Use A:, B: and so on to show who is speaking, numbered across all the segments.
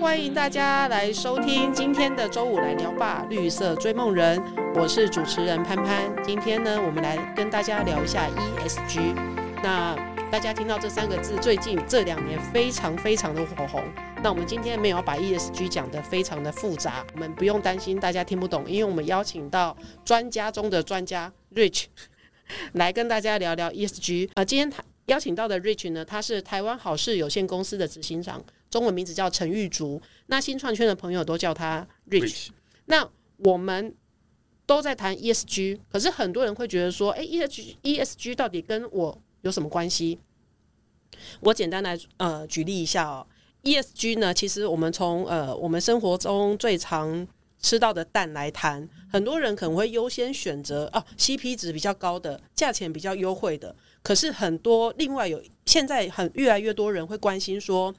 A: 欢迎大家来收听今天的周五来聊吧，绿色追梦人，我是主持人潘潘。今天呢，我们来跟大家聊一下 ESG。那大家听到这三个字，最近这两年非常非常的火红。那我们今天没有把 ESG 讲得非常的复杂，我们不用担心大家听不懂，因为我们邀请到专家中的专家 Rich 来跟大家聊聊 ESG。啊，今天他邀请到的 Rich 呢，他是台湾好事有限公司的执行长。中文名字叫陈玉竹，那新创圈的朋友都叫他 Rich。那我们都在谈 ESG，可是很多人会觉得说，哎，ESG ESG 到底跟我有什么关系？我简单来呃举例一下哦，ESG 呢，其实我们从呃我们生活中最常吃到的蛋来谈，很多人可能会优先选择哦 CP 值比较高的，价钱比较优惠的。可是很多另外有现在很越来越多人会关心说。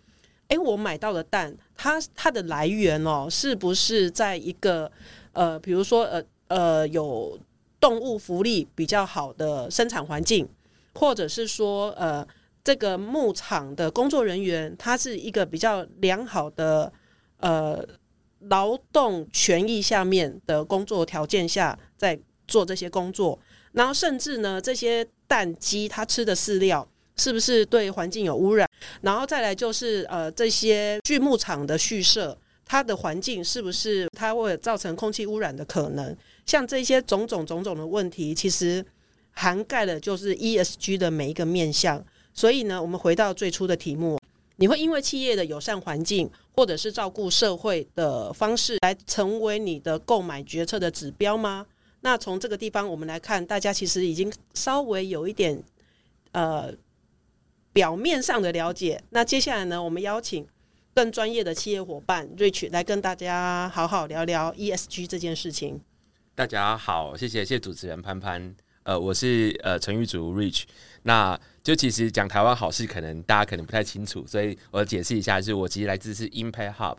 A: 哎，我买到的蛋，它它的来源哦，是不是在一个呃，比如说呃呃，有动物福利比较好的生产环境，或者是说呃，这个牧场的工作人员，他是一个比较良好的呃劳动权益下面的工作条件下在做这些工作，然后甚至呢，这些蛋鸡它吃的饲料。是不是对环境有污染？然后再来就是呃，这些畜牧场的畜舍，它的环境是不是它会造成空气污染的可能？像这些种种种种的问题，其实涵盖了就是 ESG 的每一个面向。所以呢，我们回到最初的题目，你会因为企业的友善环境或者是照顾社会的方式来成为你的购买决策的指标吗？那从这个地方我们来看，大家其实已经稍微有一点呃。表面上的了解，那接下来呢？我们邀请更专业的企业伙伴 Rich 来跟大家好好聊聊 ESG 这件事情。
B: 大家好，谢谢谢谢主持人潘潘。呃，我是呃陈玉竹 Rich。那就其实讲台湾好事，可能大家可能不太清楚，所以我解释一下，就是我其实来自是 Impact Hub，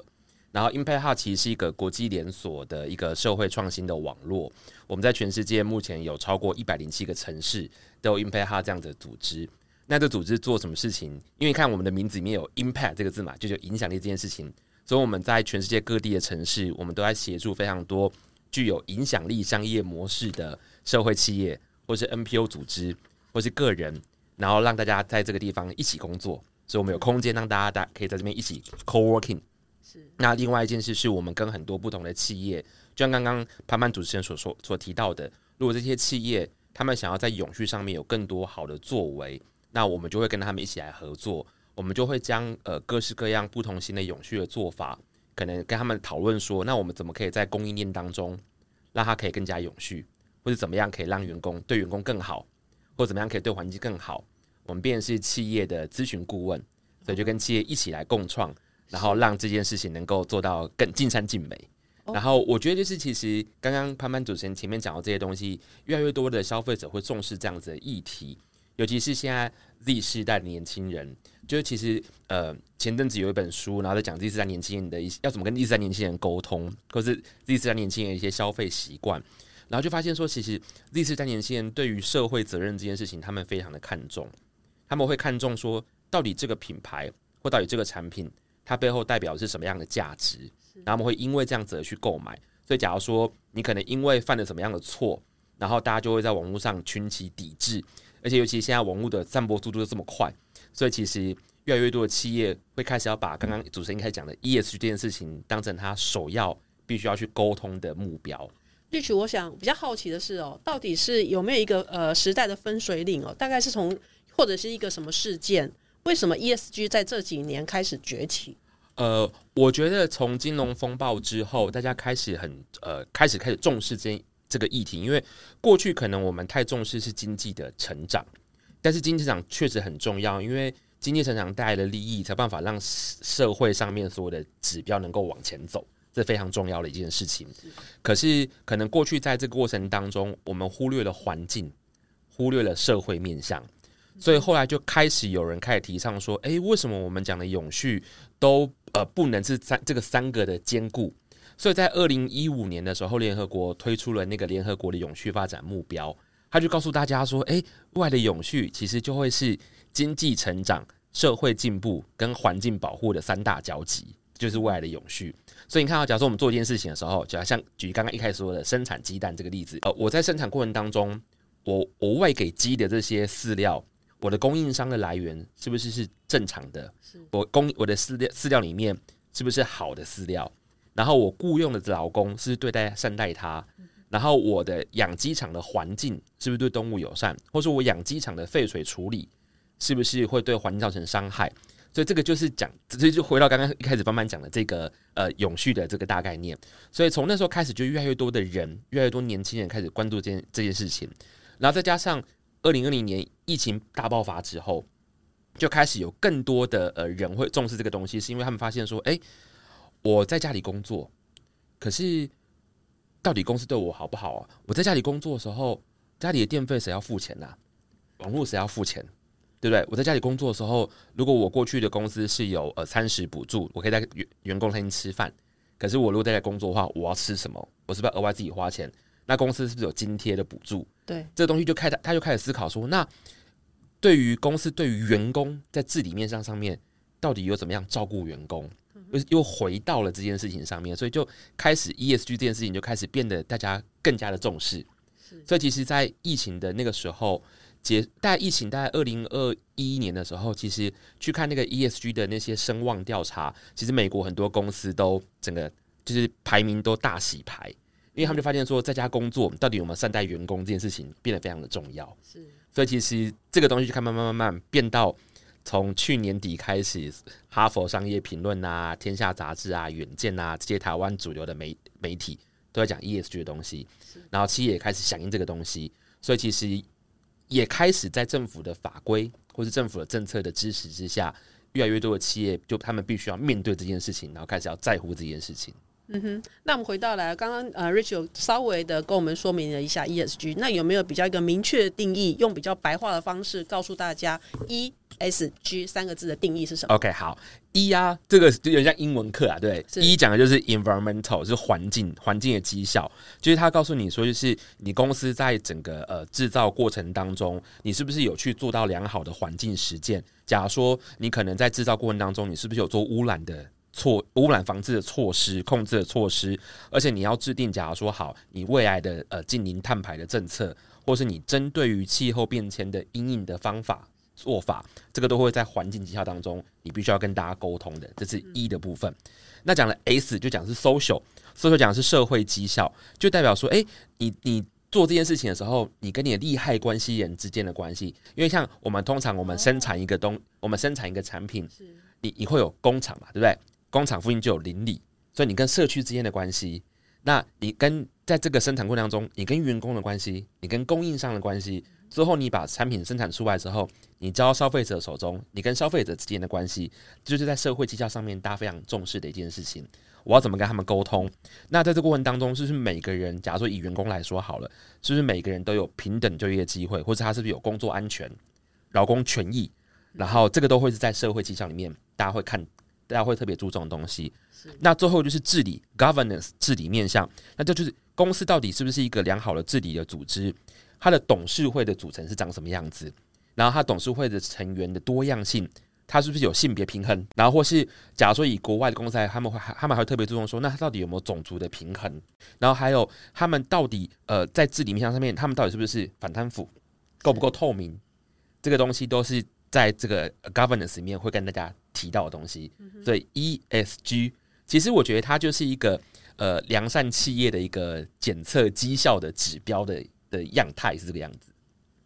B: 然后 Impact Hub 其实是一个国际连锁的一个社会创新的网络。我们在全世界目前有超过一百零七个城市都有 Impact Hub 这样的组织。那这组织做什么事情？因为看我们的名字里面有 impact 这个字嘛，就有影响力这件事情。所以我们在全世界各地的城市，我们都在协助非常多具有影响力商业模式的社会企业，或是 NPO 组织，或是个人，然后让大家在这个地方一起工作。所以我们有空间让大家大可以在这边一起 co-working。是。那另外一件事是我们跟很多不同的企业，就像刚刚潘潘主持人所说所提到的，如果这些企业他们想要在永续上面有更多好的作为。那我们就会跟他们一起来合作，我们就会将呃各式各样不同新的永续的做法，可能跟他们讨论说，那我们怎么可以在供应链当中让它可以更加永续，或者怎么样可以让员工对员工更好，或者怎么样可以对环境更好？我们便是企业的咨询顾问，所以就跟企业一起来共创，然后让这件事情能够做到更尽善尽美。然后我觉得就是其实刚刚潘潘主持人前面讲到这些东西，越来越多的消费者会重视这样子的议题。尤其是现在 Z 世代的年轻人，就是其实呃前阵子有一本书，然后在讲 Z 世代年轻人的一些要怎么跟 Z 世代年轻人沟通，或是 Z 世代年轻人一些消费习惯，然后就发现说，其实 Z 世代年轻人对于社会责任这件事情，他们非常的看重，他们会看重说，到底这个品牌或到底这个产品，它背后代表的是什么样的价值，然后我们会因为这样子而去购买。所以，假如说你可能因为犯了什么样的错，然后大家就会在网络上群起抵制。而且，尤其现在网络的散播速度又这么快，所以其实越来越多的企业会开始要把刚刚主持人开始讲的 ESG 这件事情当成他首要必须要去沟通的目标。
A: 绿曲，我想比较好奇的是哦，到底是有没有一个呃时代的分水岭哦？大概是从或者是一个什么事件？为什么 ESG 在这几年开始崛起？
B: 呃，我觉得从金融风暴之后，大家开始很呃开始开始重视这。这个议题，因为过去可能我们太重视是经济的成长，但是经济成长确实很重要，因为经济成长带来的利益才办法让社会上面所有的指标能够往前走，这非常重要的一件事情。可是可能过去在这个过程当中，我们忽略了环境，忽略了社会面向，所以后来就开始有人开始提倡说：，诶，为什么我们讲的永续都呃不能是三这个三个的兼顾？所以在二零一五年的时候，联合国推出了那个联合国的永续发展目标，他就告诉大家说：“哎，未来的永续其实就会是经济成长、社会进步跟环境保护的三大交集，就是未来的永续。所以你看到，假如说我们做一件事情的时候，就好像举刚刚一开始说的生产鸡蛋这个例子，呃，我在生产过程当中，我我喂给鸡的这些饲料，我的供应商的来源是不是是正常的？我供我的饲料饲料里面是不是好的饲料？然后我雇佣的劳工是对待善待他，然后我的养鸡场的环境是不是对动物友善？或者说我养鸡场的废水处理是不是会对环境造成伤害？所以这个就是讲，这就回到刚刚一开始慢慢讲的这个呃永续的这个大概念。所以从那时候开始，就越来越多的人，越来越多年轻人开始关注这件这件事情。然后再加上二零二零年疫情大爆发之后，就开始有更多的呃人会重视这个东西，是因为他们发现说，哎，我在家里工作，可是到底公司对我好不好啊？我在家里工作的时候，家里的电费谁要付钱呐？网络谁要付钱？对不对？我在家里工作的时候，如果我过去的公司是有呃餐食补助，我可以在员员工餐厅吃饭。可是我如果在家工作的话，我要吃什么？我是不是要额外自己花钱？那公司是不是有津贴的补助？
A: 对，
B: 这个东西就开他他就开始思考说，那对于公司对于员工在治理面上上面，到底有怎么样照顾员工？又又回到了这件事情上面，所以就开始 ESG 这件事情就开始变得大家更加的重视。所以其实，在疫情的那个时候。结大概疫情大概二零二一年的时候，其实去看那个 ESG 的那些声望调查，其实美国很多公司都整个就是排名都大洗牌，因为他们就发现说在家工作到底有没有善待员工这件事情变得非常的重要。是，所以其实这个东西就看慢慢慢慢变到从去年底开始，哈佛商业评论啊、天下杂志啊、远见啊这些台湾主流的媒媒体都在讲 ESG 的东西，然后企业也开始响应这个东西，所以其实。也开始在政府的法规或是政府的政策的支持之下，越来越多的企业就他们必须要面对这件事情，然后开始要在乎这件事情。
A: 嗯哼，那我们回到来，刚刚呃，Rich 有稍微的跟我们说明了一下 ESG，那有没有比较一个明确的定义，用比较白话的方式告诉大家 ESG 三个字的定义是什么
B: ？OK，好，E 啊，这个就有点像英文课啊，对，E 讲的就是 environmental，是环境，环境的绩效，就是他告诉你说，就是你公司在整个呃制造过程当中，你是不是有去做到良好的环境实践？假如说你可能在制造过程当中，你是不是有做污染的？措污染防治的措施、控制的措施，而且你要制定，假如说好，你未来的呃近零碳排的政策，或是你针对于气候变迁的阴影的方法做法，这个都会在环境绩效当中，你必须要跟大家沟通的，这是一的部分。那讲了 S 就讲是 social，social 讲的是社会绩效，就代表说，哎，你你做这件事情的时候，你跟你的利害关系人之间的关系，因为像我们通常我们生产一个东，我们生产一个产品，你你会有工厂嘛，对不对？工厂附近就有邻里，所以你跟社区之间的关系，那你跟在这个生产过程当中，你跟员工的关系，你跟供应商的关系，之后你把产品生产出来之后，你交到消费者手中，你跟消费者之间的关系，就是在社会绩效上面大家非常重视的一件事情。我要怎么跟他们沟通？那在这过程当中，是不是每个人，假如说以员工来说好了，是不是每个人都有平等就业机会，或者他是不是有工作安全、劳工权益？然后这个都会是在社会绩效里面大家会看。大家会特别注重的东西，那最后就是治理 （governance） 治理面向，那这就是公司到底是不是一个良好的治理的组织？它的董事会的组成是长什么样子？然后它董事会的成员的多样性，它是不是有性别平衡？然后或是假如说以国外的公司，他们会他们还会特别注重说，那它到底有没有种族的平衡？然后还有他们到底呃在治理面向上面，他们到底是不是反贪腐，够不够透明？这个东西都是在这个 governance 里面会跟大家。提到的东西，所以 ESG 其实我觉得它就是一个呃良善企业的一个检测绩效的指标的的样态是这个样子。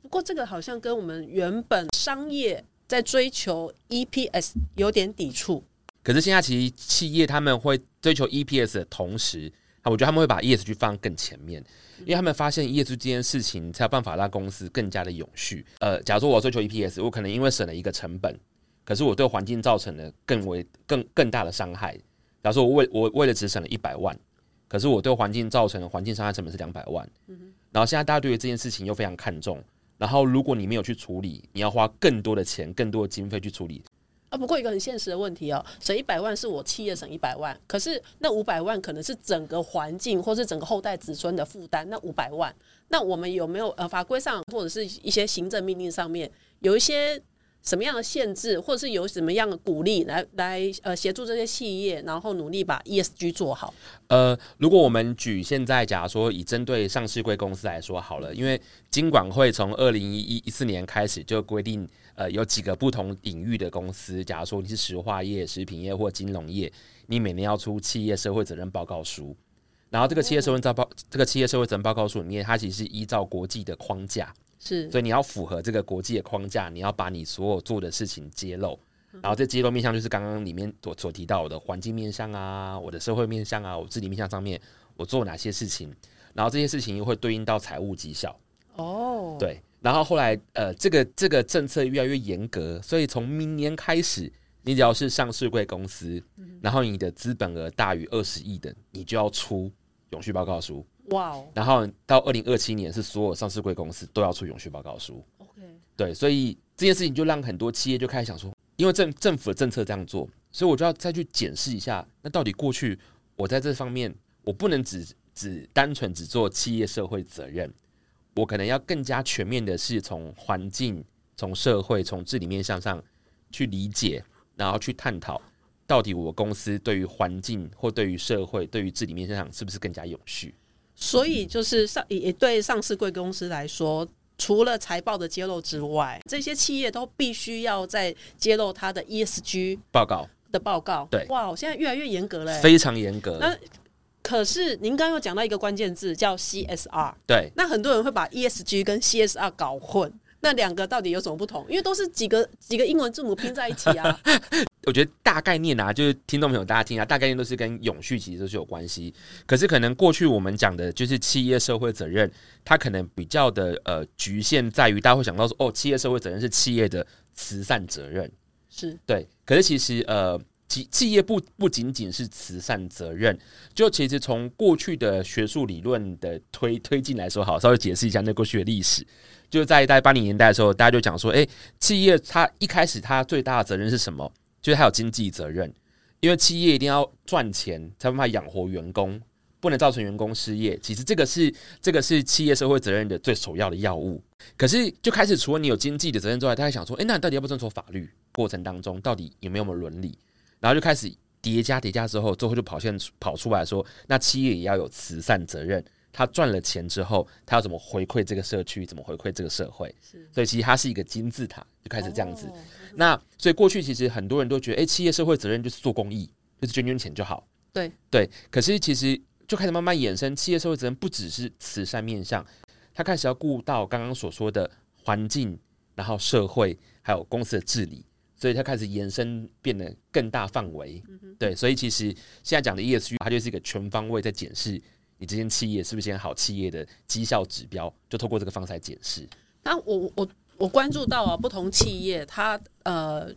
A: 不过这个好像跟我们原本商业在追求 EPS 有点抵触。
B: 可是现在其实企业他们会追求 EPS 的同时，我觉得他们会把 ESG 放更前面，因为他们发现 ESG 这件事情才有办法让公司更加的永续。呃，假如说我追求 EPS，我可能因为省了一个成本。可是我对环境造成了更为更更大的伤害。假如说我为我为了只省了一百万，可是我对环境造成的环境伤害成本是两百万。嗯然后现在大家对于这件事情又非常看重。然后如果你没有去处理，你要花更多的钱、更多的经费去处理。
A: 啊，不过一个很现实的问题哦，省一百万是我企业省一百万，可是那五百万可能是整个环境或是整个后代子孙的负担。那五百万，那我们有没有呃法规上或者是一些行政命令上面有一些？什么样的限制，或者是有什么样的鼓励来来呃协助这些企业，然后努力把 ESG 做好？
B: 呃，如果我们举现在假如说以针对上市贵公司来说好了，因为金管会从二零一一四年开始就规定，呃，有几个不同领域的公司，假如说你是石化业、食品业或金融业，你每年要出企业社会责任报告书。然后这个企业社会责任报这个企业社会责任报告书里面，它其实是依照国际的框架。
A: 是，
B: 所以你要符合这个国际的框架，你要把你所有做的事情揭露，然后这揭露面向就是刚刚里面所所提到的环境面向啊，我的社会面向啊，我治理面向上面我做哪些事情，然后这些事情又会对应到财务绩效。
A: 哦，
B: 对，然后后来呃，这个这个政策越来越严格，所以从明年开始，你只要是上市贵公司，然后你的资本额大于二十亿的，你就要出永续报告书。
A: 哇哦！
B: 然后到二零二七年，是所有上市贵公司都要出永续报告书。
A: OK，
B: 对，所以这件事情就让很多企业就开始想说，因为政政府的政策这样做，所以我就要再去检视一下，那到底过去我在这方面，我不能只只单纯只做企业社会责任，我可能要更加全面的是从环境、从社会、从治理面向上去理解，然后去探讨，到底我公司对于环境或对于社会、对于治理面向上是不是更加有序。
A: 所以就是上也对上市贵公司来说，除了财报的揭露之外，这些企业都必须要在揭露它的 ESG
B: 报告
A: 的报告。
B: 对，
A: 哇，现在越来越严格了，
B: 非常严格。
A: 那可是您刚刚讲到一个关键字叫 CSR，
B: 对，
A: 那很多人会把 ESG 跟 CSR 搞混，那两个到底有什么不同？因为都是几个几个英文字母拼在一起啊。
B: 我觉得大概念啊，就是听众朋友大家听啊，大概念都是跟永续其实都是有关系。可是可能过去我们讲的就是企业社会责任，它可能比较的呃局限在于大家会想到说，哦，企业社会责任是企业的慈善责任，
A: 是
B: 对。可是其实呃，企企业不不仅仅是慈善责任，就其实从过去的学术理论的推推进来说，好，稍微解释一下那过去的历史。就在在八零年代的时候，大家就讲说，哎，企业它一开始它最大的责任是什么？就是还有经济责任，因为企业一定要赚钱才办法养活员工，不能造成员工失业。其实这个是这个是企业社会责任的最首要的要务。可是就开始除了你有经济的责任之外，他还想说：，哎，那你到底要不遵守法律？过程当中到底有没有伦理？然后就开始叠加叠加之后，最后就跑现跑出来说：，那企业也要有慈善责任。他赚了钱之后，他要怎么回馈这个社区？怎么回馈这个社会？所以其实它是一个金字塔，就开始这样子。那所以过去其实很多人都觉得，哎，企业社会责任就是做公益，就是捐捐钱就好。
A: 对
B: 对。可是其实就开始慢慢衍生，企业社会责任不只是慈善面向，他开始要顾到刚刚所说的环境，然后社会，还有公司的治理，所以他开始延伸变得更大范围。对，所以其实现在讲的 ESG，它就是一个全方位在检视。你这间企业是不是间好企业的绩效指标？就透过这个方式来检视。
A: 那我我我关注到啊，不同企业它呃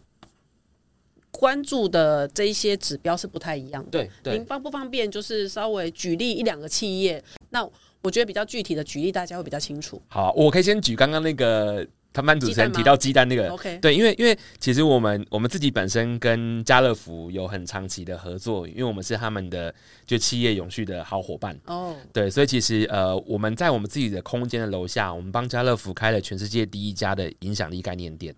A: 关注的这一些指标是不太一样的。
B: 对对。
A: 您方不方便就是稍微举例一两个企业？那我觉得比较具体的举例，大家会比较清楚。
B: 好，我可以先举刚刚那个。他们主持人提到鸡蛋那个，对，因为因为其实我们我们自己本身跟家乐福有很长期的合作，因为我们是他们的就企业永续的好伙伴哦。对，所以其实呃我们在我们自己的空间的楼下，我们帮家乐福开了全世界第一家的影响力概念店，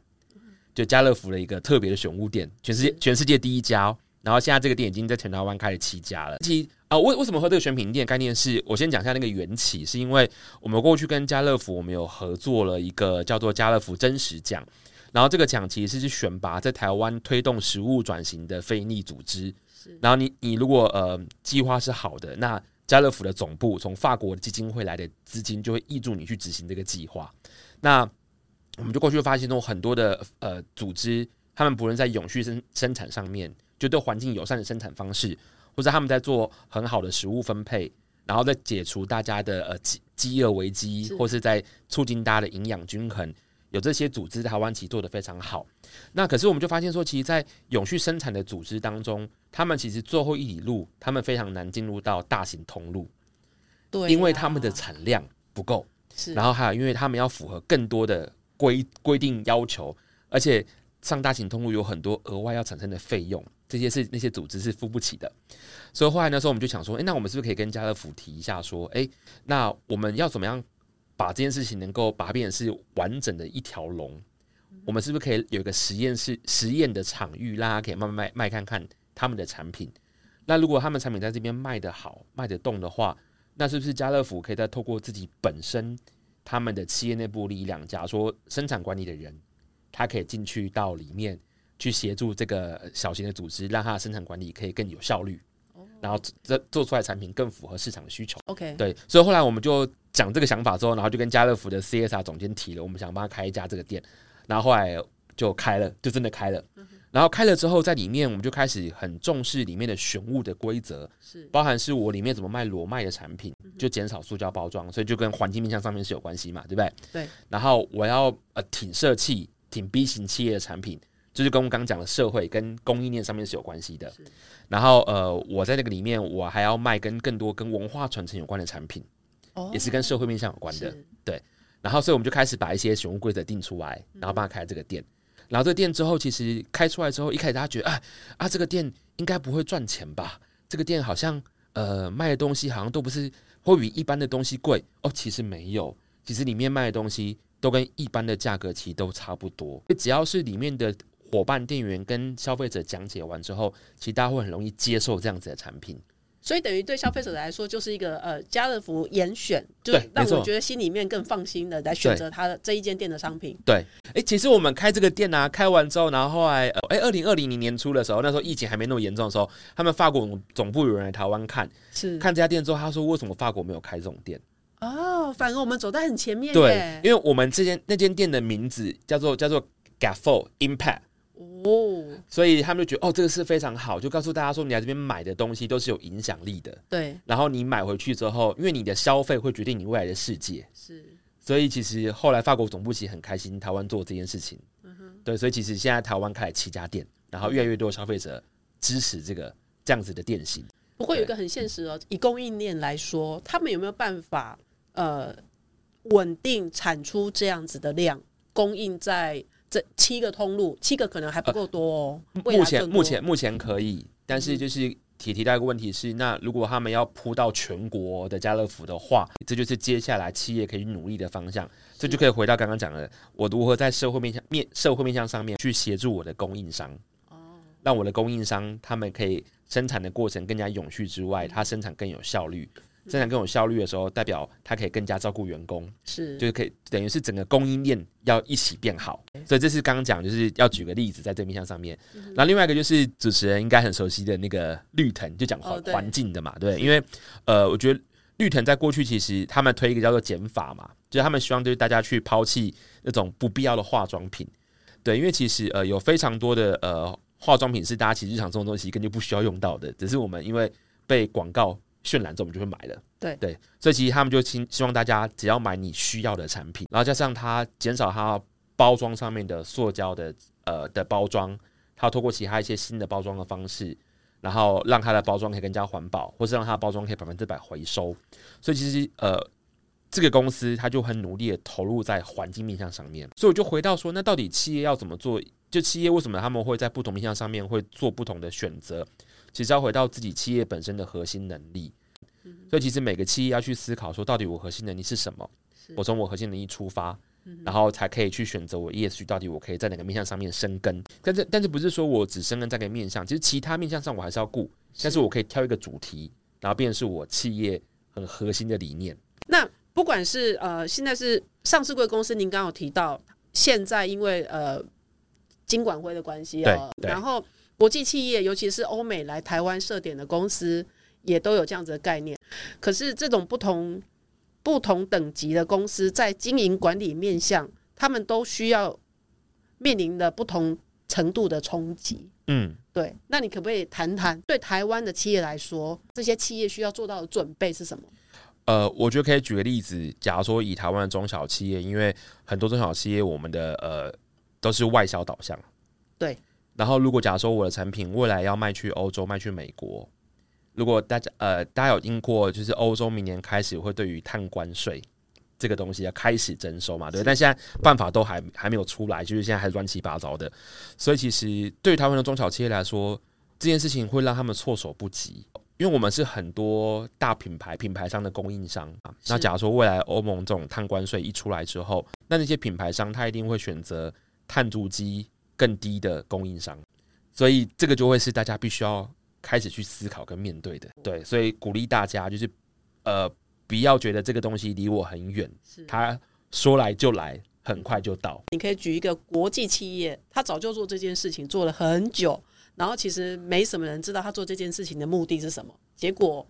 B: 就家乐福的一个特别的选物店，全世界全世界第一家。然后现在这个店已经在全台湾开了七家了。其啊，为为什么和这个选品店概念是？我先讲一下那个缘起，是因为我们过去跟家乐福，我们有合作了一个叫做家乐福真实奖。然后这个奖其实是去选拔在台湾推动食物转型的非利组织。然后你你如果呃计划是好的，那家乐福的总部从法国基金会来的资金就会挹助你去执行这个计划。那我们就过去发现，有很多的呃组织，他们不论在永续生生产上面。就对环境友善的生产方式，或者他们在做很好的食物分配，然后再解除大家的呃饥饥饿危机，或是在促进大家的营养均衡，有这些组织台湾其实做的非常好。那可是我们就发现说，其实，在永续生产的组织当中，他们其实最后一里路，他们非常难进入到大型通路，
A: 对，
B: 因为他们的产量不够，
A: 是，
B: 然后还有因为他们要符合更多的规规定要求，而且上大型通路有很多额外要产生的费用。这些是那些组织是付不起的，所以后来那时候我们就想说，哎，那我们是不是可以跟家乐福提一下，说，哎，那我们要怎么样把这件事情能够把它变成是完整的一条龙？我们是不是可以有一个实验室、实验的场域，让他可以慢慢卖卖看看他们的产品？那如果他们产品在这边卖得好、卖得动的话，那是不是家乐福可以再透过自己本身他们的企业内部力量，假如说生产管理的人，他可以进去到里面去协助这个小型的组织，让它的生产管理可以更有效率，然后这做出来产品更符合市场的需求。
A: OK，
B: 对，所以后来我们就讲这个想法之后，然后就跟家乐福的 CSR 总监提了，我们想帮他开一家这个店，然后后来就开了，就真的开了。然后开了之后，在里面我们就开始很重视里面的选物的规则，
A: 是
B: 包含是我里面怎么卖裸卖的产品，就减少塑胶包装，所以就跟环境面向上面是有关系嘛，对不对？
A: 对。
B: 然后我要呃挺社企、挺 B 型企业的产品，就是跟我们刚刚讲的社会跟供应链上面是有关系的。然后呃，我在那个里面，我还要卖跟更多跟文化传承有关的产品，
A: 哦
B: 也是跟社会面向有关的。
A: 对
B: 然后所以我们就开始把一些选物规则定出来，然后帮他开这个店。然后这个店之后，其实开出来之后，一开始大家觉得，啊啊，这个店应该不会赚钱吧？这个店好像呃卖的东西好像都不是会比一般的东西贵哦。其实没有，其实里面卖的东西都跟一般的价格其实都差不多。只要是里面的伙伴店员跟消费者讲解完之后，其实大家会很容易接受这样子的产品。
A: 所以等于对消费者来说，就是一个呃家乐福严选，就让我觉得心里面更放心的来选择他的这一间店的商品。
B: 对，哎，其实我们开这个店啊，开完之后，然后后来，哎，二零二零年年初的时候，那时候疫情还没那么严重的时候，他们法国总总部有人来台湾看
A: 是
B: 看这家店之后，他说为什么法国没有开这种店？
A: 哦，反而我们走在很前面
B: 对，因为我们这间那间店的名字叫做叫做 Gaffo Impact，
A: 哦，
B: 所以他们就觉得哦，这个是非常好，就告诉大家说，你来这边买的东西都是有影响力的。
A: 对，
B: 然后你买回去之后，因为你的消费会决定你未来的世界，
A: 是。
B: 所以其实后来法国总部其实很开心台湾做这件事情，
A: 嗯哼。
B: 对，所以其实现在台湾开了七家店，然后越来越多消费者支持这个这样子的店型。
A: 不过有一个很现实哦，以供应链来说，他们有没有办法呃稳定产出这样子的量，供应在这七个通路，七个可能还不够多哦。
B: 目前目前目前可以，但是就是提提到一个问题是，那如果他们要铺到全国的家乐福的话，这就是接下来企业可以努力的方向。这就可以回到刚刚讲的，我如何在社会面向面社会面向上面去协助我的供应商，让我的供应商他们可以生产的过程更加永续之外，它生产更有效率。生产更有效率的时候，代表它可以更加照顾员工，
A: 是。
B: 就是可以等于是整个供应链要一起变好，所以这是刚刚讲，就是要举个例子在这个面向上面。
A: 嗯
B: 然后另外一个就是主持人应该很熟悉的那个绿藤，就讲环环境的嘛，对，因为呃，我觉得绿藤在过去其实他们推一个叫做减法嘛，就是他们希望就是大家去抛弃那种不必要的化妆品，对，因为其实呃有非常多的呃化妆品是大家其实日常中的东西根本就不需要用到的，只是我们因为被广告渲染之后，我们就会买了。
A: 对
B: 对，所以其实他们就希希望大家只要买你需要的产品，然后加上它减少它包装上面的塑胶的呃的包装，它透过其他一些新的包装的方式，然后让它的包装可以更加环保，或是让它的包装可以百分之百回收。所以其实呃，这个公司它就很努力的投入在环境面向上面。所以我就回到说，那到底企业要怎么做？就企业为什么他们会在不同面向上面会做不同的选择？其实要回到自己企业本身的核心能力。所以其实每个企业要去思考说，到底我核心能力是什么？我从我核心能力出发，然后才可以去选择我 ESG 到底我可以在哪个面向上面生根。但是但是不是说我只生根在哪个面向，其实其他面向上我还是要顾，但是我可以挑一个主题，然后变成是我企业很核心的理念。
A: 那不管是呃，现在是上市贵公司，您刚刚有提到，现在因为呃金管会的关系哦，
B: 对对
A: 然后国际企业，尤其是欧美来台湾设点的公司，也都有这样子的概念。可是这种不同不同等级的公司在经营管理面向，他们都需要面临的不同程度的冲击。
B: 嗯，
A: 对，那你可不可以谈谈对台湾的企业来说，这些企业需要做到的准备是什么？
B: 呃，我觉得可以举个例子，假如说以台湾的中小企业，因为很多中小企业我们的呃都是外销导向，
A: 对。
B: 然后如果假如说我的产品未来要卖去欧洲、卖去美国，如果大家呃大家有听过，就是欧洲明年开始会对于碳关税这个东西要开始征收嘛，对。但现在办法都还还没有出来，就是现在还乱七八糟的，所以其实对于台湾的中小企业来说，这件事情会让他们措手不及。因为我们是很多大品牌品牌商的供应商啊，那假如说未来欧盟这种碳关税一出来之后，那那些品牌商他一定会选择碳足迹更低的供应商，所以这个就会是大家必须要开始去思考跟面对的。对，所以鼓励大家就是呃，不要觉得这个东西离我很远，
A: 是
B: 他说来就来，很快就到。
A: 你可以举一个国际企业，他早就做这件事情，做了很久，然后其实没什么人知道他做这件事情的目的是什么。结果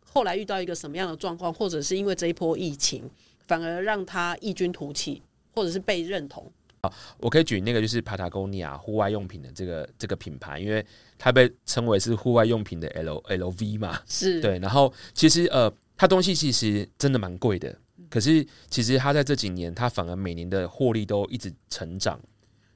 A: 后来遇到一个什么样的状况，或者是因为这一波疫情，反而让他异军突起，或者是被认同。
B: 我可以举那个就是 Patagonia 户外用品的这个这个品牌，因为它被称为是户外用品的 L L V 嘛，
A: 是，
B: 对。然后其实呃，它东西其实真的蛮贵的，可是其实它在这几年，它反而每年的获利都一直成长。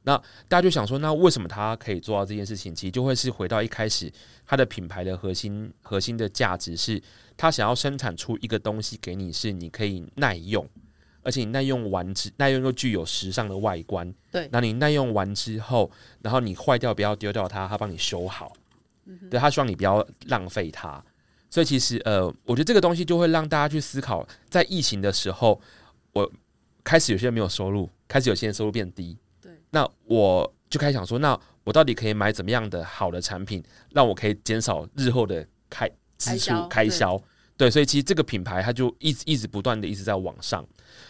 B: 那大家就想说，那为什么它可以做到这件事情？其实就会是回到一开始，它的品牌的核心核心的价值是，它想要生产出一个东西给你，是你可以耐用。而且你耐用完之耐用又具有时尚的外观，
A: 对。
B: 那你耐用完之后，然后你坏掉不要丢掉它，它帮你修好。对，它希望你不要浪费它。所以其实呃，我觉得这个东西就会让大家去思考，在疫情的时候，我开始有些人没有收入，开始有些人收入变低。
A: 对。
B: 那我就开始想说，那我到底可以买怎么样的好的产品，让我可以减少日后的开支出开销？对，所以其实这个品牌它就一直一直不断的一直在往上。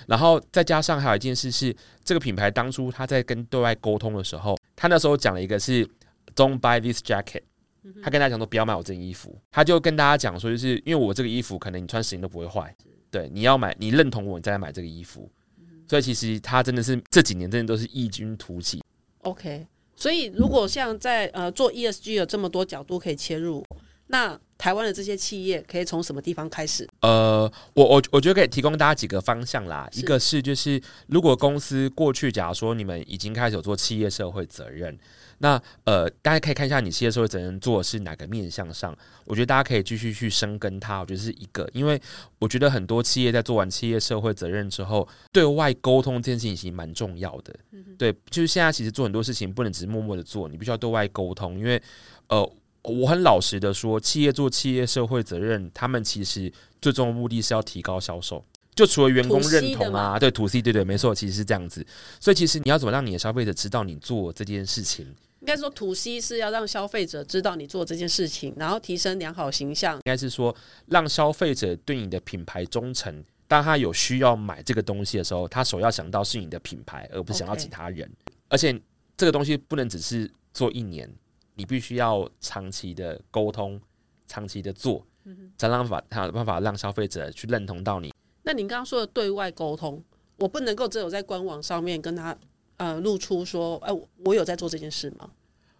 B: 然后再加上还有一件事是，这个品牌当初他在跟对外沟通的时候，他那时候讲了一个是 "Don't buy this jacket"，他跟大家讲说不要买我这件衣服，他就跟大家讲说，就是因为我这个衣服可能你穿十年都不会坏，对，你要买你认同我，你再来买这个衣服。所以其实他真的是这几年真的都是异军突起。
A: OK，所以如果像在呃做 ESG 有这么多角度可以切入，那。台湾的这些企业可以从什么地方开始？
B: 呃，我我我觉得可以提供大家几个方向啦。一个是就是，如果公司过去假如说你们已经开始有做企业社会责任，那呃，大家可以看一下你企业社会责任做的是哪个面向上。我觉得大家可以继续去深耕它。我觉得是一个，因为我觉得很多企业在做完企业社会责任之后，对外沟通这件事情其实蛮重要的。对，就是现在其实做很多事情不能只是默默的做，你必须要对外沟通，因为呃。我很老实的说，企业做企业社会责任，他们其实最终的目的是要提高销售。就除了员工认同啊，对，to C，对对，没错，其实是这样子。所以其实你要怎么让你的消费者知道你做这件事情？
A: 应该说，to C 是要让消费者知道你做这件事情，然后提升良好形象。应
B: 该是说，让消费者对你的品牌忠诚。当他有需要买这个东西的时候，他首要想到是你的品牌，而不是想到其他人。而且这个东西不能只是做一年。你必须要长期的沟通，长期的做，才让法才有办法让消费者去认同到你。
A: 那您刚刚说的对外沟通，我不能够只有在官网上面跟他呃露出说，哎，我有在做这件事吗？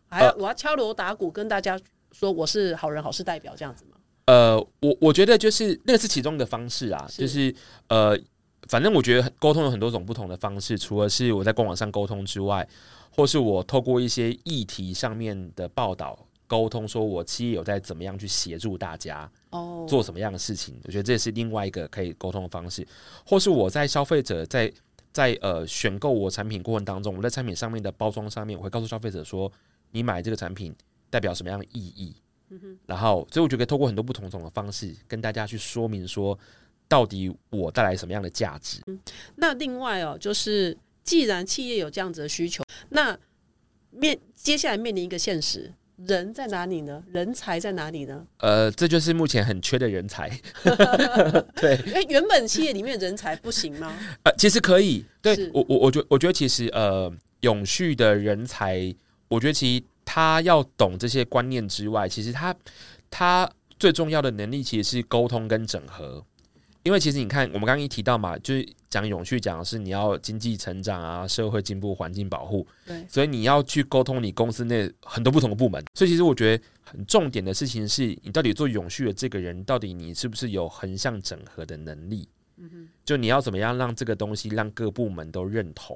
A: 还要我要敲锣打鼓跟大家说我是好人好事代表这样子吗？
B: 呃，我我觉得就是那个是其中的方式啊，就是呃，反正我觉得沟通有很多种不同的方式，除了是我在官网上沟通之外。或是我透过一些议题上面的报道沟通，说我企业有在怎么样去协助大家哦，做什么样的事情？我觉得这也是另外一个可以沟通的方式。或是我在消费者在在呃选购我产品过程当中，我在产品上面的包装上面，我会告诉消费者说，你买这个产品代表什么样的意义？然后，所以我觉得透过很多不同种的方式跟大家去说明说，到底我带来什么样的价值？
A: 那另外哦，就是。既然企业有这样子的需求，那面接下来面临一个现实，人在哪里呢？人才在哪里呢？
B: 呃，这就是目前很缺的人才。对，
A: 哎，原本企业里面人才不行吗？
B: 呃，其实可以。对我，我，我觉，我觉得其实呃，永续的人才，我觉得其实他要懂这些观念之外，其实他他最重要的能力其实是沟通跟整合。因为其实你看，我们刚刚一提到嘛，就是讲永续，讲的是你要经济成长啊，社会进步，环境保护。
A: 对，
B: 所以你要去沟通你公司内很多不同的部门。所以其实我觉得很重点的事情是，你到底做永续的这个人，到底你是不是有横向整合的能力？就你要怎么样让这个东西让各部门都认同？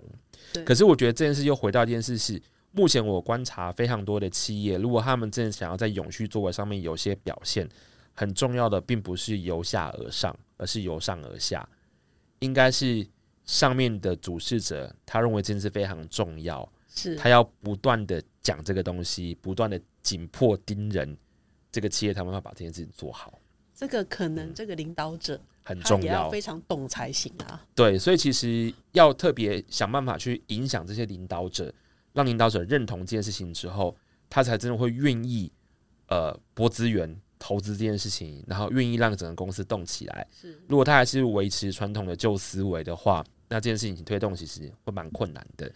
A: 对。
B: 可是我觉得这件事又回到一件事是，目前我观察非常多的企业，如果他们真的想要在永续作为上面有些表现。很重要的并不是由下而上，而是由上而下。应该是上面的主事者，他认为这件事非常重要，
A: 是
B: 他要不断的讲这个东西，不断的紧迫盯人，这个企业他们要把这件事情做好。
A: 这个可能这个领导者
B: 很重要，
A: 非常懂才行啊。
B: 对，所以其实要特别想办法去影响这些领导者，让领导者认同这件事情之后，他才真的会愿意呃拨资源投资这件事情，然后愿意让整个公司动起来。
A: 是
B: 如果他还是维持传统的旧思维的话，那这件事情推动其实会蛮困难的。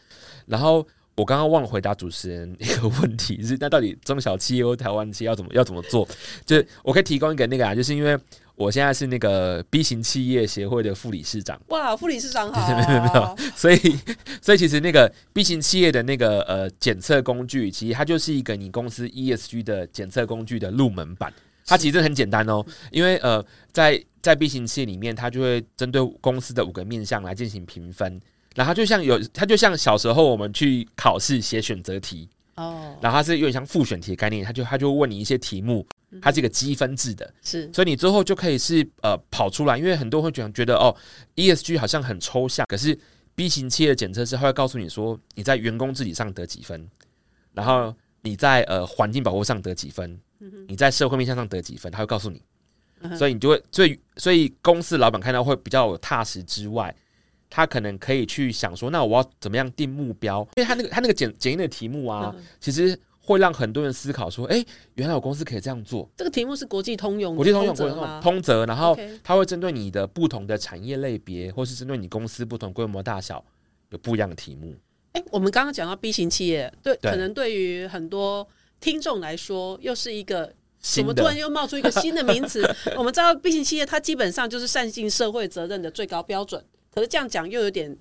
B: 然后我刚刚忘了回答主持人一个问题，是那到底中小企业或台湾企业要怎么要怎么做？就是我可以提供一个那个啊，就是因为我现在是那个 B 型企业协会的副理事长。
A: 哇，副理事长好，
B: 没有没有所以，所以其实那个 B 型企业的那个呃检测工具，其实它就是一个你公司 ESG 的检测工具的入门版。它其实很简单哦，因为呃，在在 B 型企业里面，它就会针对公司的五个面向来进行评分。然后它就像有，它就像小时候我们去考试写选择题，
A: 哦，
B: 然后它是有点像复选题的概念，它就它就问你一些题目，它是一个积分制的。
A: 是
B: 所以你最后就可以是呃跑出来，因为很多人会觉得觉得哦，ESG 好像很抽象，可是 B 型企业的检测师他会告诉你说你在员工治理上得几分，然后你在呃环境保护上得几分，你在社会面向上得几分，他会告诉你，所以你就会所以所以公司老板看到会比较有踏实之外。他可能可以去想说，那我要怎么样定目标？因为他那个他那个检检验的题目啊，其实会让很多人思考说，哎、原来我公司可以这样做。
A: 这个题目是国际通用，
B: 国际通用，国际通用？通则，然后它会针对你的不同的产业类别，或是针对你公司不同规模大小，有不一样的题目。
A: 哎，我们刚刚讲到 B 型企业，对，
B: 对
A: 可能对于很多听众来说，又是一个。怎么突然又冒出一个新的名词？我们知道 B 型企业它基本上就是善尽社会责任的最高标准，可是这样讲又有点，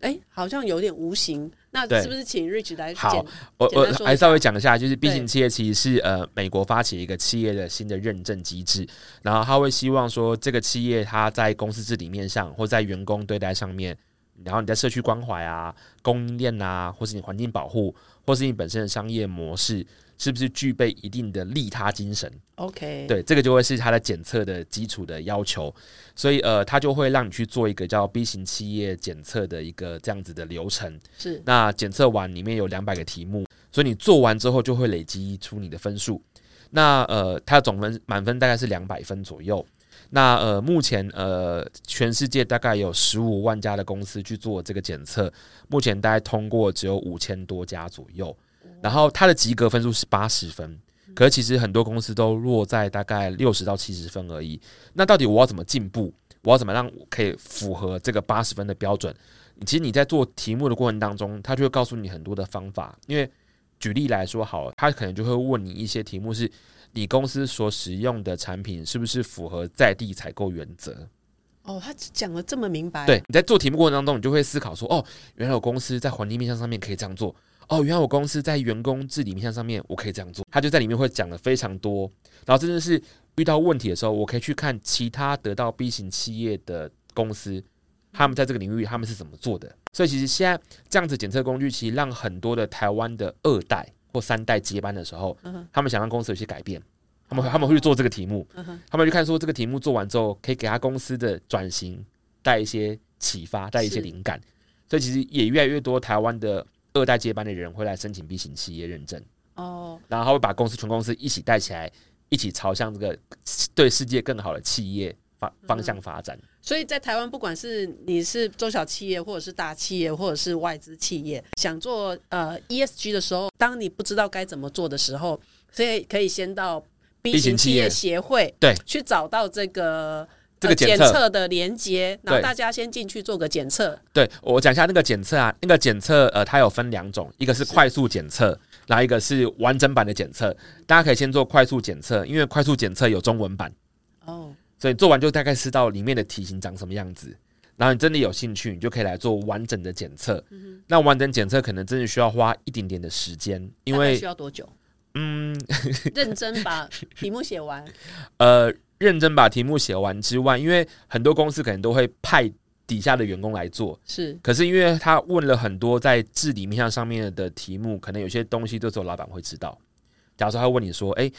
A: 哎，好像有点无形。那是不是请 Rich 来
B: 好我我还稍微
A: 下
B: 讲一下，就是 B
A: 对
B: 型企业其实是呃美国发起一个企业的新的认证机制，然后他会希望说这个企业它在公司治理面上，或在员工对待上面，然后你在社区关怀啊、供应链啊，或是你环境保护，或是你本身的商业模式，是不是具备一定的利他精神
A: ？OK，
B: 对，这个就会是它的检测的基础的要求，所以呃，它就会让你去做一个叫 B 型企业检测的一个这样子的流程。
A: 是
B: 那检测完里面有两百个题目，所以你做完之后就会累积出你的分数。那呃，它的总分满分大概是两百分左右。那呃，目前呃，全世界大概有十五万家的公司去做这个检测，目前大概通过只有五千多家左右。然后他的及格分数是八十分，可是其实很多公司都落在大概六十到七十分而已。那到底我要怎么进步？我要怎么让我可以符合这个八十分的标准？其实你在做题目的过程当中，他就会告诉你很多的方法。因为举例来说好了，他可能就会问你一些题目是：你公司所使用的产品是不是符合在地采购原则？
A: 哦，他讲的这么明白，
B: 对，你在做题目过程当中，你就会思考说：哦，原来我公司在环境面向上面可以这样做。哦，原来我公司在员工治理面向上面我可以这样做。他就在里面会讲的非常多，然后真的是遇到问题的时候，我可以去看其他得到 B 型企业的公司，他们在这个领域他们是怎么做的。所以其实现在这样子检测工具，其实让很多的台湾的二代或三代接班的时候，他们想让公司有些改变，他们会他们会去做这个题目，他们会去看说这个题目做完之后，可以给他公司的转型带一些启发，带一些灵感。所以其实也越来越多台湾的二代接班的人会来申请 B 型企业认证，
A: 哦，
B: 然后他会把公司全公司一起带起来，一起朝向这个对世界更好的企业方方向发展。
A: 所以在台湾，不管是你是中小企业，或者是大企业，或者是外资企业，想做呃 ESG 的时候，当你不知道该怎么做的时候，所以可以先到 B 型企业协会
B: 对
A: 去找到这个。
B: 这个
A: 呃检
B: 检测
A: 测的连接，然后大家先进去做个检测。
B: 对我讲一下那个检测啊，那个检测呃，它有分两种，一个是快速检测，然后一个是完整版的检测。大家可以先做快速检测，因为快速检测有中文版，
A: 哦，
B: 所以做完就大概知道里面的题型长什么样子。然后你真的有兴趣，你就可以来做完整的检测。那完整检测可能真的需要花一点点的时间，因为
A: 需要多久？
B: 嗯
A: 认真把题目写完。
B: 呃，认真把题目写完之外，因为很多公司可能都会派底下的员工来做，
A: 是
B: 可是因为他问了很多在治理面向上面的题目，可能有些东西都只有老板会知道。假如说他问你说：“哎、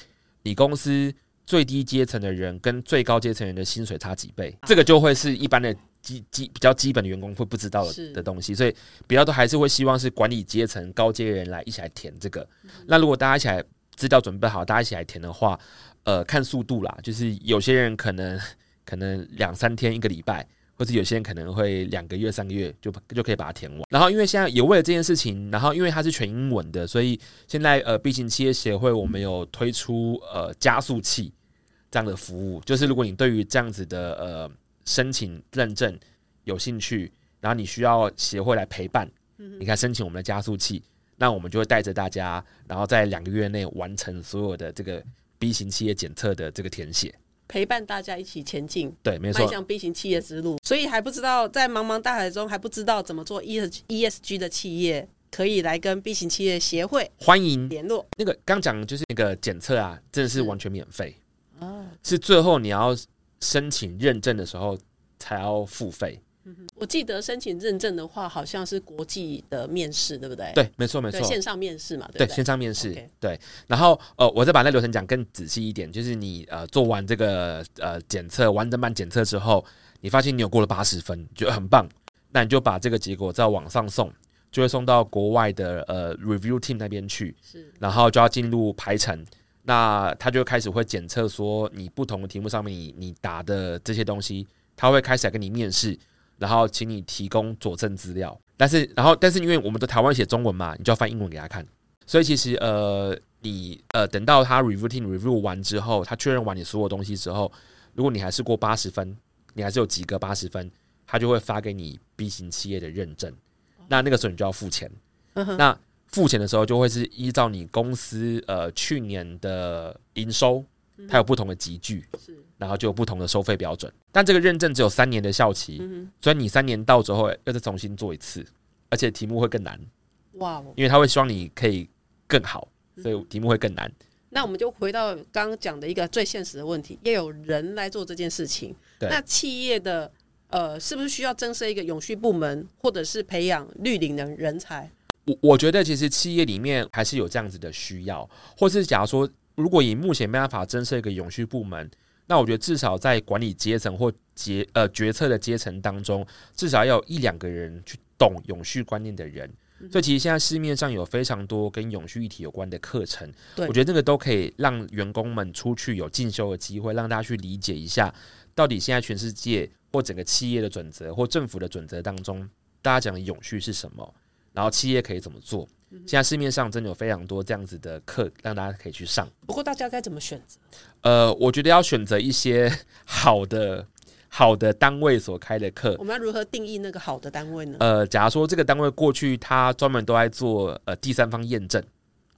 B: 你公司最低阶层的人跟最高阶层人的薪水差几倍？”这个就会是一般的基基比较基本的员工会不知道
A: 是
B: 的东西，所以比较多还是会希望是管理阶层高阶人来一起来填这个。那如果大家一起来资料准备好，大家一起来填的话，呃，看速度啦，就是有些人可能可能两三天一个礼拜。或者有些人可能会两个月、三个月就就可以把它填完。然后因为现在也为了这件事情，然后因为它是全英文的，所以现在呃毕竟企业协会我们有推出呃加速器这样的服务，就是如果你对于这样子的呃申请认证有兴趣，然后你需要协会来陪伴，你看申请我们的加速器，那我们就会带着大家，然后在两个月内完成所有的这个 B 型企业检测的这个填写。
A: 陪伴大家一起前进，
B: 对，没错，
A: 迈向 B 型企业之路。所以还不知道在茫茫大海中还不知道怎么做 E E S G 的企业，可以来跟 B 型企业协会
B: 欢迎
A: 联络。
B: 那个刚讲就是那个检测啊，真的是完全免费哦，是最后你要申请认证的时候才要付费。
A: 我记得申请认证的话，好像是国际的面试，对不对？
B: 对，没错没错，
A: 线上面试嘛，
B: 对，线上面试。对，然后呃，我再把那流程讲更仔细一点，就是你呃做完这个呃检测完整版检测之后，你发现你有过了八十分，就很棒，那你就把这个结果在网上送，就会送到国外的呃 review team 那边去，是，然后就要进入排程，那他就开始会检测说你不同的题目上面你你答的这些东西，他会开始来跟你面试。然后请你提供佐证资料，但是然后但是因为我们的台湾写中文嘛，你就要翻英文给他看。所以其实呃，你呃等到他 review team review 完之后，他确认完你所有东西之后，如果你还是过八十分，你还是有及格八十分，他就会发给你 B 型企业的认证。那那个时候你就要付钱。那付钱的时候就会是依照你公司呃去年的营收，它有不同的集聚。是。然后就有不同的收费标准，但这个认证只有三年的效期，所以你三年到之后要再重新做一次，而且题目会更难。哇！因为他会希望你可以更好，所以题目会更难。
A: 那我们就回到刚刚讲的一个最现实的问题：要有人来做这件事情。那企业的呃，是不是需要增设一个永续部门，或者是培养绿领的人才？
B: 我我觉得其实企业里面还是有这样子的需要，或是假如说，如果以目前没办法增设一个永续部门。那我觉得至少在管理阶层或决呃决策的阶层当中，至少要有一两个人去懂永续观念的人。所以其实现在市面上有非常多跟永续议题有关的课程，我觉得这个都可以让员工们出去有进修的机会，让大家去理解一下，到底现在全世界或整个企业的准则或政府的准则当中，大家讲的永续是什么，然后企业可以怎么做。现在市面上真的有非常多这样子的课，让大家可以去上。
A: 不过大家该怎么选择？
B: 呃，我觉得要选择一些 好的、好的单位所开的课。
A: 我们要如何定义那个好的单位呢？
B: 呃，假如说这个单位过去他专门都在做呃第三方验证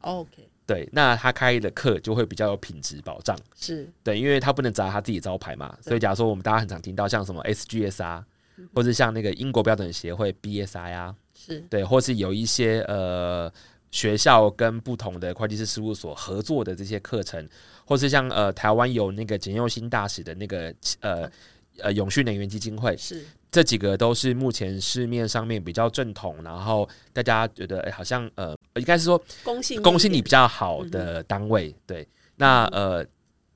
A: ，OK，
B: 对，那他开的课就会比较有品质保障。
A: 是
B: 对，因为他不能砸他自己招牌嘛。所以假如说我们大家很常听到像什么 SGS 啊，或者像那个英国标准协会 BSI 啊。是对，或是有一些呃学校跟不同的会计师事务所合作的这些课程，或是像呃台湾有那个简佑新大使的那个呃呃永续能源基金会，是这几个都是目前市面上面比较正统，然后大家觉得哎好像呃应该是说
A: 公信
B: 公信力比较好的单位，对，那呃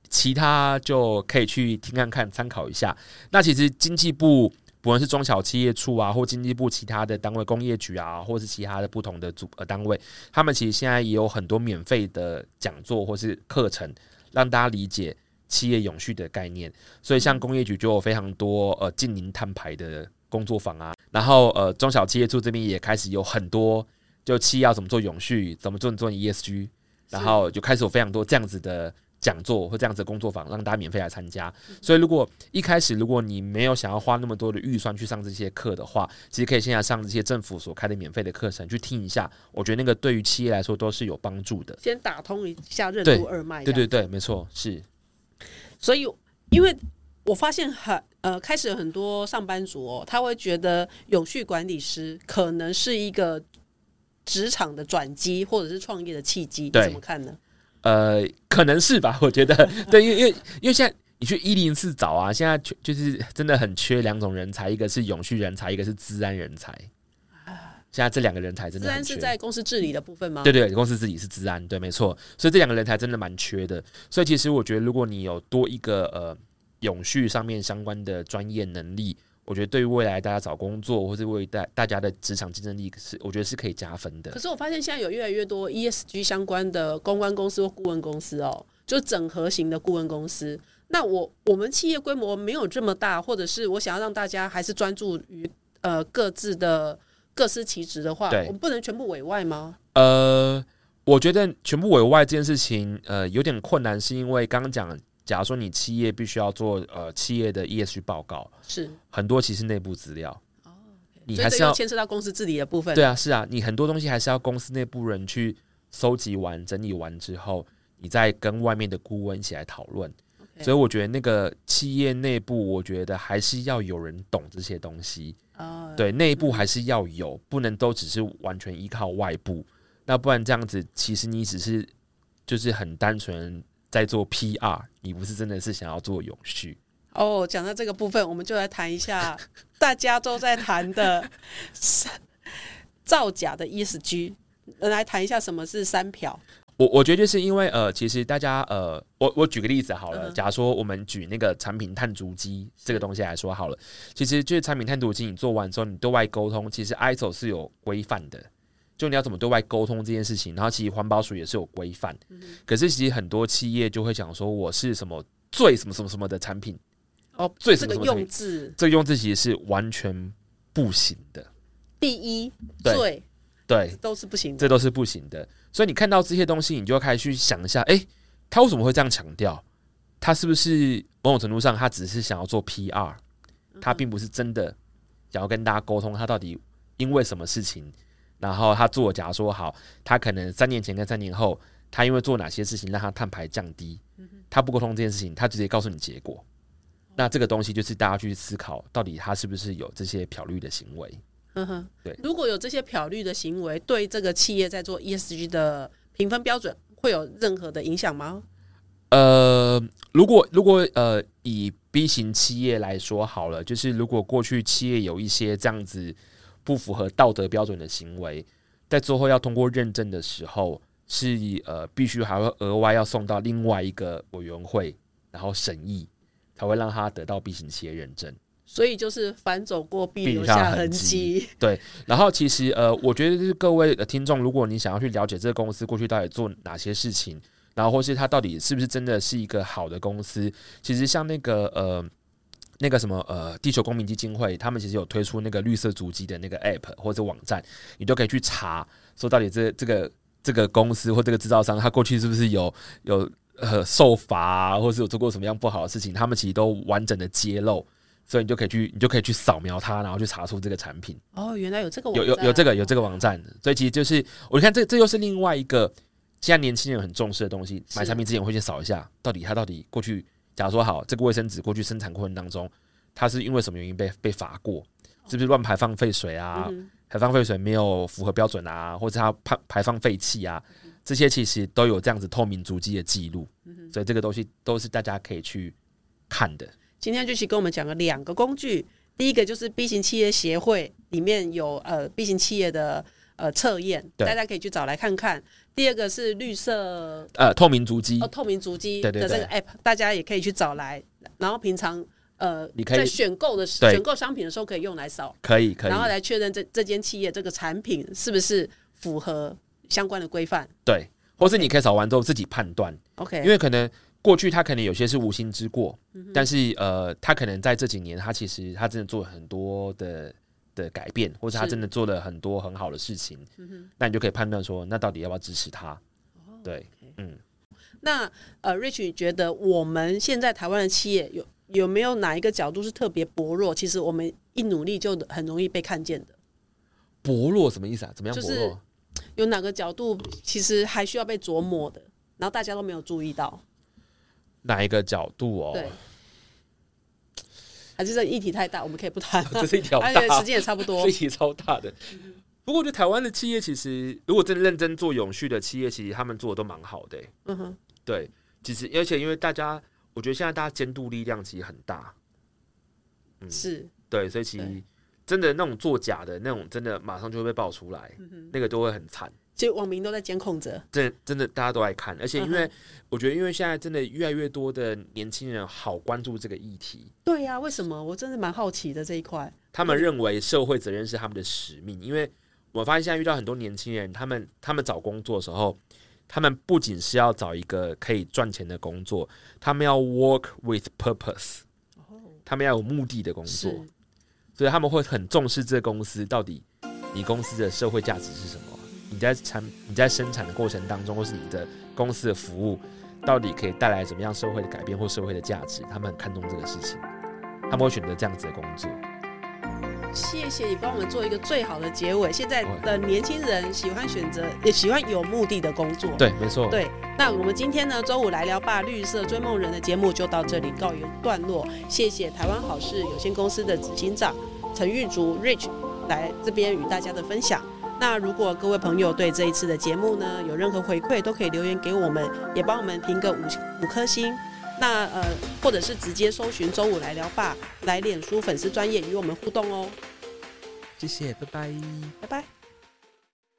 B: 其他就可以去听看看参考一下。那其实经济部。不论是中小企业处啊，或经济部其他的单位、工业局啊，或是其他的不同的组呃单位，他们其实现在也有很多免费的讲座或是课程，让大家理解企业永续的概念。所以像工业局就有非常多呃近零碳排的工作坊啊，然后呃中小企业处这边也开始有很多就企业要怎么做永续，怎么做做 ESG，然后就开始有非常多这样子的。讲座或这样子的工作坊，让大家免费来参加。所以，如果一开始如果你没有想要花那么多的预算去上这些课的话，其实可以现在上这些政府所开的免费的课程去听一下。我觉得那个对于企业来说都是有帮助的。
A: 先打通一下任督二脉。
B: 对对对，没错，是。
A: 所以，因为我发现很呃，开始有很多上班族哦，他会觉得永续管理师可能是一个职场的转机，或者是创业的契机。你怎么看呢？
B: 呃，可能是吧，我觉得对，因为因为因为现在你去一零四找啊，现在缺就是真的很缺两种人才，一个是永续人才，一个是治安人才现在这两个人才真的，治安
A: 是在公司治理的部分吗？
B: 对对，公司治理是治安，对，没错。所以这两个人才真的蛮缺的。所以其实我觉得，如果你有多一个呃永续上面相关的专业能力。我觉得对于未来大家找工作，或是为大大家的职场竞争力，是我觉得是可以加分的。
A: 可是我发现现在有越来越多 ESG 相关的公关公司或顾问公司哦，就整合型的顾问公司。那我我们企业规模没有这么大，或者是我想要让大家还是专注于呃各自的各司其职的话，我们不能全部委外吗？
B: 呃，我觉得全部委外这件事情，呃，有点困难，是因为刚刚讲，假如说你企业必须要做呃企业的 ESG 报告，
A: 是，
B: 很多其实内部资料，你还是要
A: 牵涉到公司治理的部分。
B: 对啊，是啊，你很多东西还是要公司内部人去搜集完、整理完之后，你再跟外面的顾问一起来讨论。所以我觉得那个企业内部，我觉得还是要有人懂这些东西。
A: 啊，
B: 对，内部还是要有，不能都只是完全依靠外部。那不然这样子，其实你只是就是很单纯在做 PR，你不是真的是想要做永续。
A: 哦，讲到这个部分，我们就来谈一下 大家都在谈的 造假的 ESG，呃来谈一下什么是三漂。
B: 我我觉得就是因为呃，其实大家呃，我我举个例子好了，
A: 嗯
B: 假如说我们举那个产品碳足迹这个东西来说好了，其实就是产品碳足迹你做完之后，你对外沟通，其实 ISO 是有规范的，就你要怎么对外沟通这件事情，然后其实环保署也是有规范，可是其实很多企业就会讲说我是什么最什么什么什么的产品，
A: 哦，
B: 最
A: 这个
B: 什么什么产品
A: 用字。
B: 这个用字其实是完全不行的，
A: 第一
B: 对
A: 最
B: 对，
A: 都是不行的。
B: 这都是不行的。所以你看到这些东西，你就开始去想一下，诶，他为什么会这样强调？他是不是某种程度上，他只是想要做 PR，他并不是真的想要跟大家沟通，他到底因为什么事情，然后他做假如说好，他可能三年前跟三年后，他因为做哪些事情让他碳排降低，他不沟通这件事情，他直接告诉你结果。那这个东西就是大家去思考，到底他是不是有这些漂绿的行为？
A: 嗯哼，
B: 对
A: 如果有这些漂绿的行为，对这个企业在做 ESG 的评分标准会有任何的影响吗？
B: 呃，如果如果呃以 B 型企业来说好了，就是如果过去企业有一些这样子不符合道德标准的行为，在最后要通过认证的时候，是呃必须还会额外要送到另外一个委员会，然后审议，才会让他得到 B 型企业认证。
A: 所以就是反走过必
B: 必留下
A: 痕
B: 痕迹
A: 对。
B: 然后其实呃，我觉得就是各位的听众，如果你想要去了解这个公司过去到底做哪些事情，然后或是它到底是不是真的是一个好的公司，其实像那个呃。那个什么呃，地球公民基金会，他们其实有推出那个绿色足迹的那个 app 或者网站，你都可以去查，说到底这这个这个公司或这个制造商，他过去是不是有有呃受罚、啊，或是有做过什么样不好的事情，他们其实都完整的揭露，所以你就可以去你就可以去扫描它，然后去查出这个产品。
A: 哦，原来有这个网
B: 有有有这个有这个网站，所以其实就是我看这这又是另外一个现在年轻人很重视的东西。买产品之前我会先扫一下，到底它到底过去，假如说好这个卫生纸过去生产过程当中，它是因为什么原因被被罚过，是不是乱排放废水啊？
A: 嗯
B: 排放废水没有符合标准啊，或者它排排放废气啊，这些其实都有这样子透明足迹的记录，所以这个东西都是大家可以去看的。
A: 今天就去跟我们讲了两个工具，第一个就是 B 型企业协会里面有呃 B 型企业的呃测验，
B: 对。
A: 大家可以去找来看看。第二个是绿色
B: 呃，透明足迹。
A: 哦，透明足迹的这个 app，大家也可以去找来，然后平常呃
B: 你可以
A: 在选购的时
B: 对。
A: 选购商品的时候可以用来扫，
B: 可以可以。
A: 然，后来确认这这间企业这个产品是不是符合相关的规范。
B: 对，或是你可以扫完之后自己判断。
A: OK，
B: 因为可能过去他可能有些是无心之过，但是呃，他可能在这几年，他其实他真的做了很多的的改变，或者他真的做了很多很好的事情，那你就可以判断说，那到底要不要支持他？对，嗯，
A: 那呃，Rich 你觉得我们现在台湾的企业有有没有哪一个角度是特别薄弱？其实我们一努力就很容易被看见的。
B: 薄弱什么意思啊？怎么样
A: 就是
B: 薄弱？
A: 有哪个角度其实还需要被琢磨的，然后大家都没有注意到，
B: 哪一个角度哦？
A: 对，还是这议题太大，我们可以不谈。
B: 这是一条
A: 而
B: 大
A: 且时间也差不多
B: 这一。题超大的。不过，我觉得台湾的企业其实，如果真的认真做永续的企业，其实他们做的都蛮好的欸、
A: 嗯哼，
B: 对，其实而且因为大家，我觉得现在大家监督力量其实很大，嗯
A: 是
B: 对，所以其实真的那种作假的那种，真的马上就会被爆出来，
A: 嗯
B: 那个都会很惨。
A: 其实网民都在监控着。
B: 真真的大家都爱看，而且因为
A: 嗯
B: 我觉得，因为现在真的越来越多的年轻人好关注这个议题，
A: 对呀、为什么？我真的蛮好奇的这一块。
B: 他们认为社会责任是他们的使命。因为我发现现在遇到很多年轻人，他们他们找工作的时候，他们不仅是要找一个可以赚钱的工作，他们要 work with purpose，哦他们要有目的的工作，所以他们会很重视这个公司到底你公司的社会价值是什么。你在产你在生产的过程当中，或是你的公司的服务，到底可以带来怎么样社会的改变或社会的价值？他们很看重这个事情，他们会选择这样子的工作。
A: 谢谢你帮我们做一个最好的结尾。现在的年轻人喜欢选择，也喜欢有目的的工作。
B: 对，没错。
A: 对，那我们今天呢，周五来聊吧绿色追梦人的节目就到这里告一段落。谢谢台湾好事有限公司的执行长陈玉竹 Rich 来这边与大家的分享。那如果各位朋友对这一次的节目呢有任何回馈，都可以留言给我们，也帮我们评个五五颗星。那呃，或者是直接搜寻周五来聊吧，来脸书粉丝专业与我们互动哦。
B: 谢谢，拜拜。
A: 拜拜。